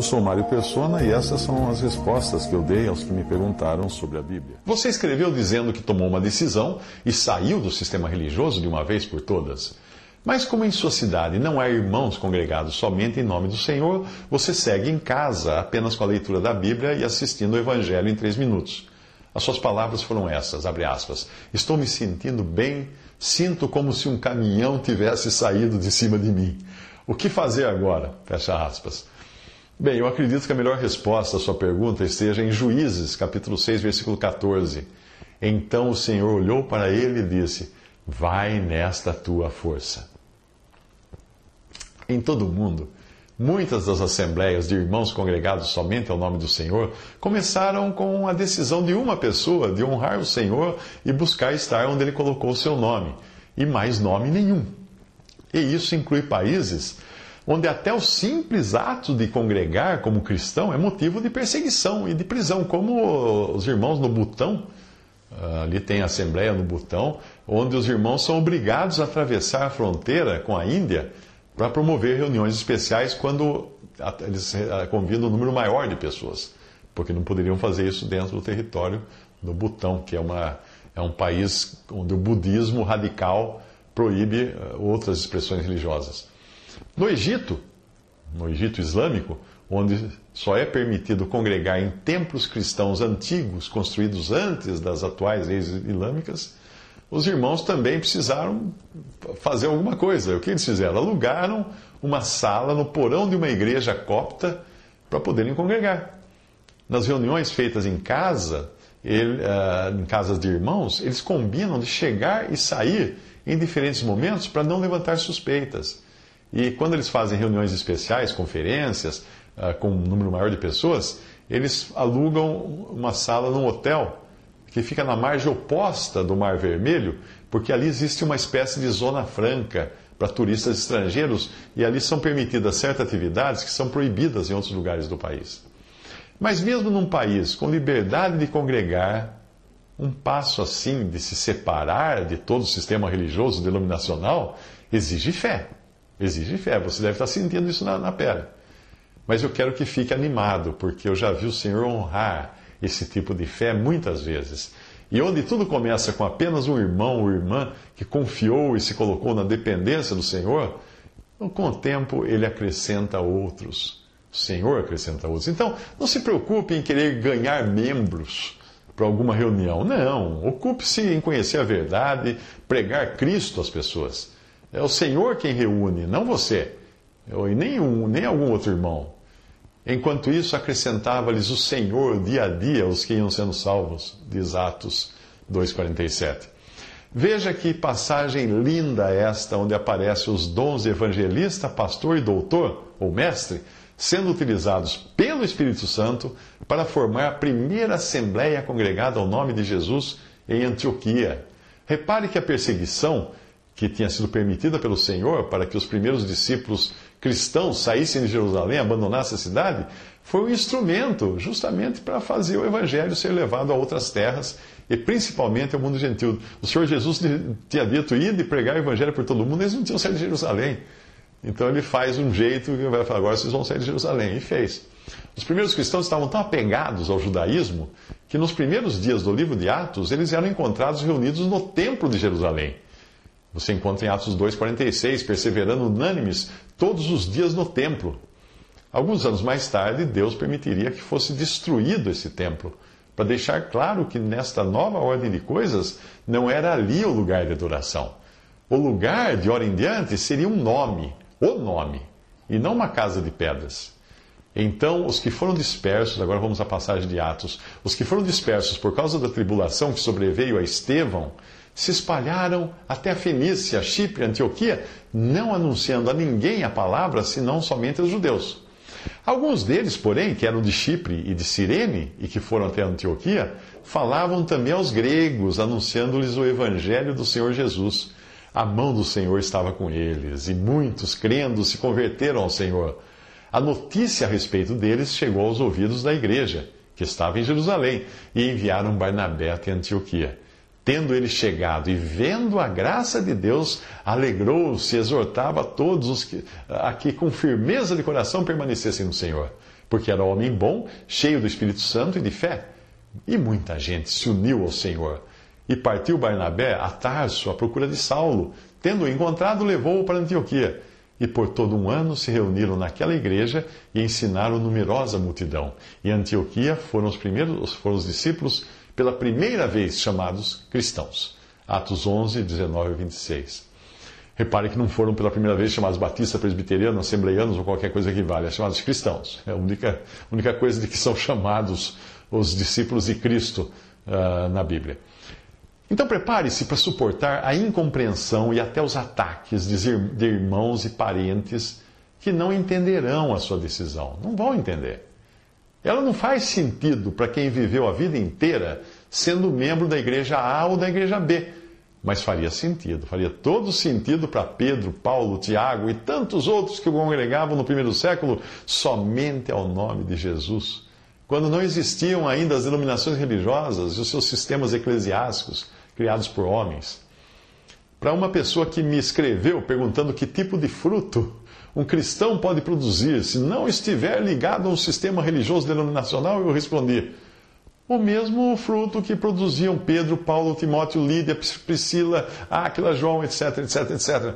Eu sou Mário Persona e essas são as respostas que eu dei aos que me perguntaram sobre a Bíblia. Você escreveu dizendo que tomou uma decisão e saiu do sistema religioso de uma vez por todas. Mas como em sua cidade não há irmãos congregados somente em nome do Senhor, você segue em casa apenas com a leitura da Bíblia e assistindo o Evangelho em três minutos. As suas palavras foram essas, aspas. Estou me sentindo bem, sinto como se um caminhão tivesse saído de cima de mim. O que fazer agora? Fecha aspas. Bem, eu acredito que a melhor resposta à sua pergunta esteja em Juízes, capítulo 6, versículo 14. Então o Senhor olhou para ele e disse: Vai nesta tua força. Em todo o mundo, muitas das assembleias de irmãos congregados somente ao nome do Senhor começaram com a decisão de uma pessoa de honrar o Senhor e buscar estar onde ele colocou o seu nome, e mais nome nenhum. E isso inclui países onde até o simples ato de congregar como cristão é motivo de perseguição e de prisão, como os irmãos no Butão. Ali tem a Assembleia no Butão, onde os irmãos são obrigados a atravessar a fronteira com a Índia para promover reuniões especiais quando eles convidam um número maior de pessoas, porque não poderiam fazer isso dentro do território do Butão, que é, uma, é um país onde o budismo radical proíbe outras expressões religiosas. No Egito, no Egito Islâmico, onde só é permitido congregar em templos cristãos antigos, construídos antes das atuais leis islâmicas, os irmãos também precisaram fazer alguma coisa. O que eles fizeram? Alugaram uma sala no porão de uma igreja copta para poderem congregar. Nas reuniões feitas em casa, ele, uh, em casas de irmãos, eles combinam de chegar e sair em diferentes momentos para não levantar suspeitas. E quando eles fazem reuniões especiais, conferências, uh, com um número maior de pessoas, eles alugam uma sala num hotel que fica na margem oposta do Mar Vermelho, porque ali existe uma espécie de zona franca para turistas estrangeiros e ali são permitidas certas atividades que são proibidas em outros lugares do país. Mas mesmo num país com liberdade de congregar, um passo assim de se separar de todo o sistema religioso denominacional exige fé. Exige fé. Você deve estar sentindo isso na, na pele. Mas eu quero que fique animado, porque eu já vi o Senhor honrar esse tipo de fé muitas vezes. E onde tudo começa com apenas um irmão ou irmã que confiou e se colocou na dependência do Senhor, com o tempo ele acrescenta outros. O Senhor acrescenta outros. Então, não se preocupe em querer ganhar membros para alguma reunião. Não. Ocupe-se em conhecer a verdade, pregar Cristo às pessoas. É o Senhor quem reúne, não você. E nem, um, nem algum outro irmão. Enquanto isso, acrescentava-lhes o Senhor dia a dia os que iam sendo salvos, diz Atos 2,47. Veja que passagem linda esta, onde aparecem os dons de evangelista, pastor e doutor, ou mestre, sendo utilizados pelo Espírito Santo para formar a primeira assembleia congregada ao nome de Jesus em Antioquia. Repare que a perseguição que tinha sido permitida pelo Senhor para que os primeiros discípulos cristãos saíssem de Jerusalém, abandonassem a cidade, foi um instrumento justamente para fazer o evangelho ser levado a outras terras e principalmente ao mundo gentil. O Senhor Jesus tinha dito ir e pregar o evangelho por todo mundo, eles não tinham saído de Jerusalém. Então ele faz um jeito que vai falar, agora vocês vão sair de Jerusalém. E fez. Os primeiros cristãos estavam tão apegados ao judaísmo que nos primeiros dias do livro de Atos eles eram encontrados reunidos no templo de Jerusalém. Você encontra em Atos 2,46, perseverando unânimes todos os dias no templo. Alguns anos mais tarde, Deus permitiria que fosse destruído esse templo, para deixar claro que nesta nova ordem de coisas não era ali o lugar de adoração. O lugar, de hora em diante, seria um nome, o nome, e não uma casa de pedras. Então, os que foram dispersos, agora vamos à passagem de Atos, os que foram dispersos por causa da tribulação que sobreveio a Estevão, se espalharam até a Fenícia, Chipre, Antioquia, não anunciando a ninguém a palavra, senão somente aos judeus. Alguns deles, porém, que eram de Chipre e de Cirene e que foram até Antioquia, falavam também aos gregos, anunciando-lhes o evangelho do Senhor Jesus. A mão do Senhor estava com eles, e muitos, crendo, se converteram ao Senhor. A notícia a respeito deles chegou aos ouvidos da igreja, que estava em Jerusalém, e enviaram Barnabé até Antioquia. Tendo ele chegado e vendo a graça de Deus, alegrou-se e exortava a todos os que, a que com firmeza de coração permanecessem no Senhor, porque era homem bom, cheio do Espírito Santo e de fé. E muita gente se uniu ao Senhor. E partiu Barnabé a Tarso à procura de Saulo. Tendo-o encontrado, levou-o para Antioquia. E por todo um ano se reuniram naquela igreja e ensinaram numerosa multidão. E Antioquia foram os primeiros, foram os discípulos pela primeira vez chamados cristãos. Atos 11, 19 e 26. Repare que não foram pela primeira vez chamados batistas, presbiterianos, assembleianos ou qualquer coisa que valha, chamados cristãos. É a única, única coisa de que são chamados os discípulos de Cristo uh, na Bíblia. Então prepare-se para suportar a incompreensão e até os ataques de irmãos e parentes que não entenderão a sua decisão. Não vão entender. Ela não faz sentido para quem viveu a vida inteira sendo membro da igreja A ou da igreja B. Mas faria sentido, faria todo sentido para Pedro, Paulo, Tiago e tantos outros que congregavam no primeiro século somente ao nome de Jesus, quando não existiam ainda as denominações religiosas e os seus sistemas eclesiásticos criados por homens. Para uma pessoa que me escreveu perguntando que tipo de fruto um cristão pode produzir se não estiver ligado a um sistema religioso denominacional? Eu respondi: o mesmo fruto que produziam Pedro, Paulo, Timóteo, Lídia, Priscila, Áquila, João, etc, etc, etc.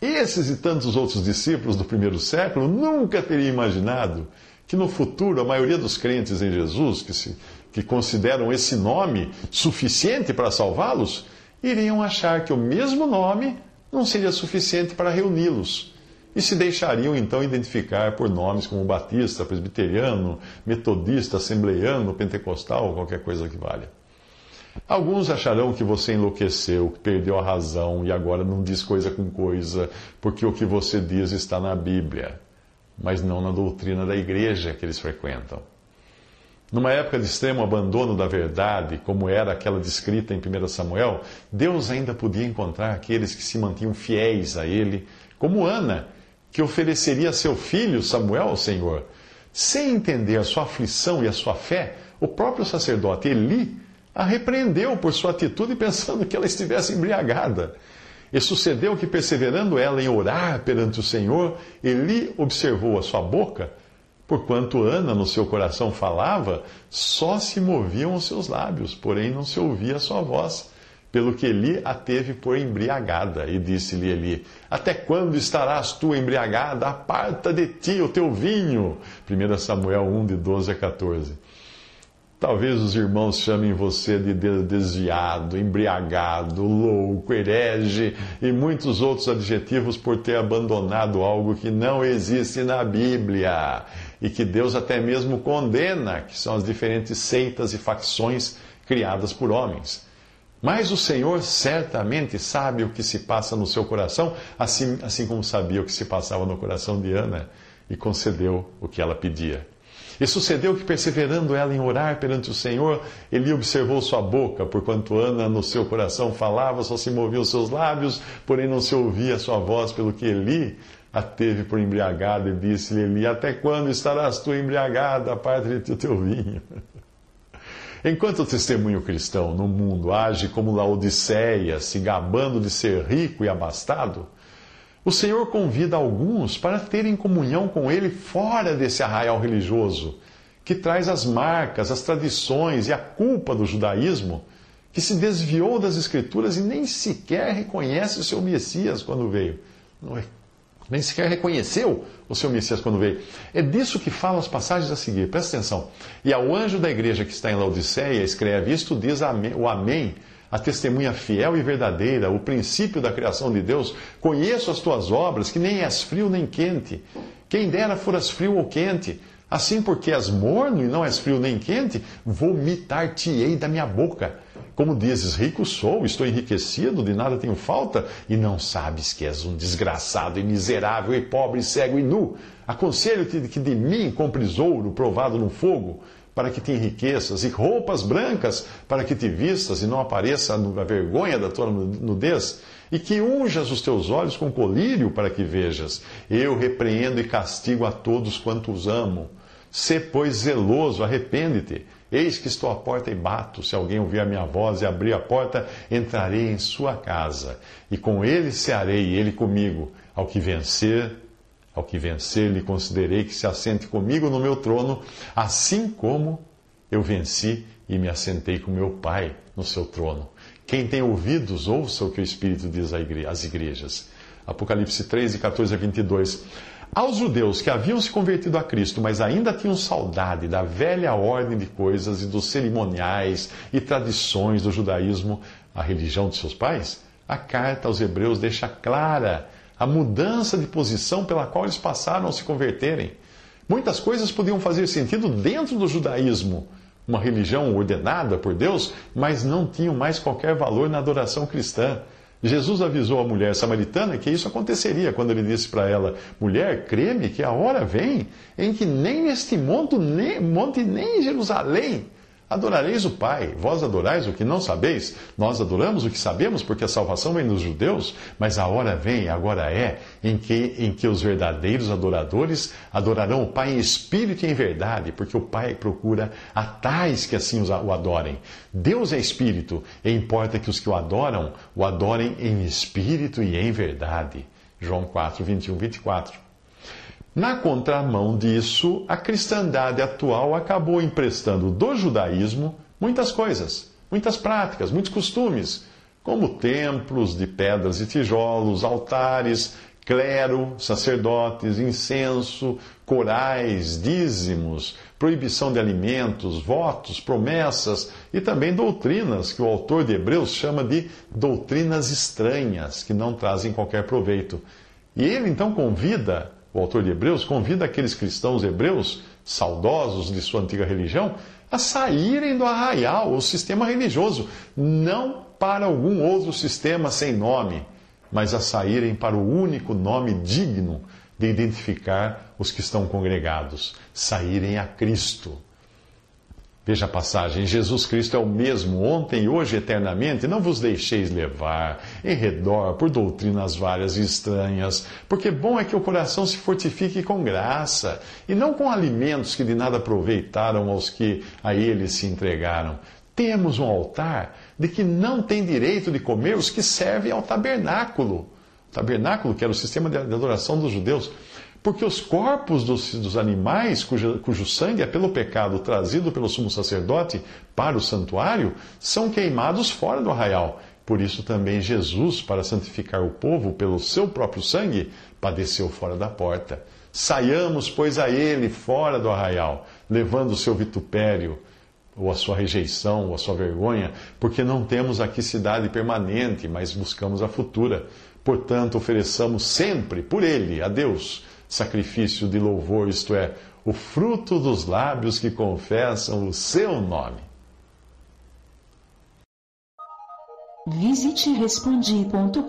Esses e tantos outros discípulos do primeiro século nunca teriam imaginado que no futuro a maioria dos crentes em Jesus, que, se, que consideram esse nome suficiente para salvá-los, iriam achar que o mesmo nome não seria suficiente para reuni-los e se deixariam então identificar por nomes como batista, presbiteriano, metodista, assembleiano, pentecostal qualquer coisa que valha. Alguns acharão que você enlouqueceu, que perdeu a razão e agora não diz coisa com coisa, porque o que você diz está na Bíblia, mas não na doutrina da igreja que eles frequentam. Numa época de extremo abandono da verdade, como era aquela descrita em 1 Samuel, Deus ainda podia encontrar aqueles que se mantinham fiéis a Ele, como Ana, que ofereceria seu filho Samuel ao Senhor. Sem entender a sua aflição e a sua fé, o próprio sacerdote Eli a repreendeu por sua atitude, pensando que ela estivesse embriagada. E sucedeu que, perseverando ela em orar perante o Senhor, Eli observou a sua boca, porquanto Ana no seu coração falava, só se moviam os seus lábios, porém não se ouvia a sua voz. Pelo que Eli a teve por embriagada, e disse-lhe Eli: Até quando estarás tu embriagada? Aparta de ti o teu vinho. 1 Samuel 1, de 12 a 14. Talvez os irmãos chamem você de desviado, embriagado, louco, herege e muitos outros adjetivos por ter abandonado algo que não existe na Bíblia e que Deus até mesmo condena, que são as diferentes seitas e facções criadas por homens. Mas o Senhor certamente sabe o que se passa no seu coração, assim, assim como sabia o que se passava no coração de Ana, e concedeu o que ela pedia. E sucedeu que, perseverando ela em orar perante o Senhor, ele observou sua boca, porquanto Ana no seu coração falava, só se moviam os seus lábios, porém não se ouvia a sua voz, pelo que Eli a teve por embriagada e disse-lhe: Eli, até quando estarás tu embriagada? Parte de o teu vinho. Enquanto o testemunho cristão no mundo age como Laodiceia, se gabando de ser rico e abastado, o Senhor convida alguns para terem comunhão com Ele fora desse arraial religioso, que traz as marcas, as tradições e a culpa do judaísmo, que se desviou das Escrituras e nem sequer reconhece o seu Messias quando veio. Não é nem sequer reconheceu o seu Messias quando veio. É disso que falam as passagens a seguir, presta atenção. E ao anjo da igreja que está em Laodiceia, escreve: Isto diz o Amém, a testemunha fiel e verdadeira, o princípio da criação de Deus. Conheço as tuas obras, que nem és frio nem quente. Quem dera foras frio ou quente. Assim, porque és morno e não és frio nem quente, vomitar-te-ei da minha boca. Como dizes, rico sou, estou enriquecido, de nada tenho falta, e não sabes que és um desgraçado e miserável e pobre, cego e nu. Aconselho-te que de mim compres ouro provado no fogo, para que te enriqueças, e roupas brancas, para que te vistas e não apareça a vergonha da tua nudez, e que unjas os teus olhos com colírio, para que vejas. Eu repreendo e castigo a todos quantos amo. Sê, pois, zeloso, arrepende-te. Eis que estou à porta e bato. Se alguém ouvir a minha voz e abrir a porta, entrarei em sua casa. E com ele cearei, e ele comigo. Ao que vencer, ao que vencer, lhe considerei que se assente comigo no meu trono, assim como eu venci e me assentei com meu Pai no seu trono. Quem tem ouvidos, ouça o que o Espírito diz às igrejas. Apocalipse 3, 14 a 22. Aos judeus que haviam se convertido a Cristo, mas ainda tinham saudade da velha ordem de coisas e dos cerimoniais e tradições do judaísmo, a religião de seus pais, a carta aos Hebreus deixa clara a mudança de posição pela qual eles passaram a se converterem. Muitas coisas podiam fazer sentido dentro do judaísmo, uma religião ordenada por Deus, mas não tinham mais qualquer valor na adoração cristã. Jesus avisou a mulher samaritana que isso aconteceria quando ele disse para ela: Mulher, creme que a hora vem em que nem neste monte, nem, monte, nem em Jerusalém adorareis o Pai. Vós adorais o que não sabeis, nós adoramos o que sabemos, porque a salvação vem dos judeus, mas a hora vem, agora é, em que, em que os verdadeiros adoradores adorarão o Pai em espírito e em verdade, porque o Pai procura a tais que assim o adorem. Deus é espírito, e importa que os que o adoram o adorem em espírito e em verdade. João 4, 21, 24. Na contramão disso, a cristandade atual acabou emprestando do judaísmo muitas coisas, muitas práticas, muitos costumes, como templos de pedras e tijolos, altares, clero, sacerdotes, incenso, corais, dízimos, proibição de alimentos, votos, promessas e também doutrinas que o autor de Hebreus chama de doutrinas estranhas, que não trazem qualquer proveito. E ele então convida o autor de Hebreus, convida aqueles cristãos hebreus, saudosos de sua antiga religião, a saírem do arraial, o sistema religioso, não para algum outro sistema sem nome, mas a saírem para o único nome digno de identificar os que estão congregados, saírem a Cristo. Veja a passagem: Jesus Cristo é o mesmo ontem, hoje, eternamente. Não vos deixeis levar em redor por doutrinas várias e estranhas, porque bom é que o coração se fortifique com graça, e não com alimentos que de nada aproveitaram aos que a ele se entregaram. Temos um altar de que não tem direito de comer os que servem ao tabernáculo. O tabernáculo, que era o sistema de adoração dos judeus. Porque os corpos dos, dos animais, cujo, cujo sangue é pelo pecado trazido pelo sumo sacerdote para o santuário, são queimados fora do arraial. Por isso também Jesus, para santificar o povo pelo seu próprio sangue, padeceu fora da porta. Saiamos, pois, a ele fora do arraial, levando o seu vitupério, ou a sua rejeição, ou a sua vergonha, porque não temos aqui cidade permanente, mas buscamos a futura. Portanto, ofereçamos sempre por ele, a Deus, sacrifício de louvor, isto é, o fruto dos lábios que confessam o seu nome. Visite respondi.com.br.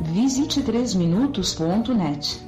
Visite 3minutos.net.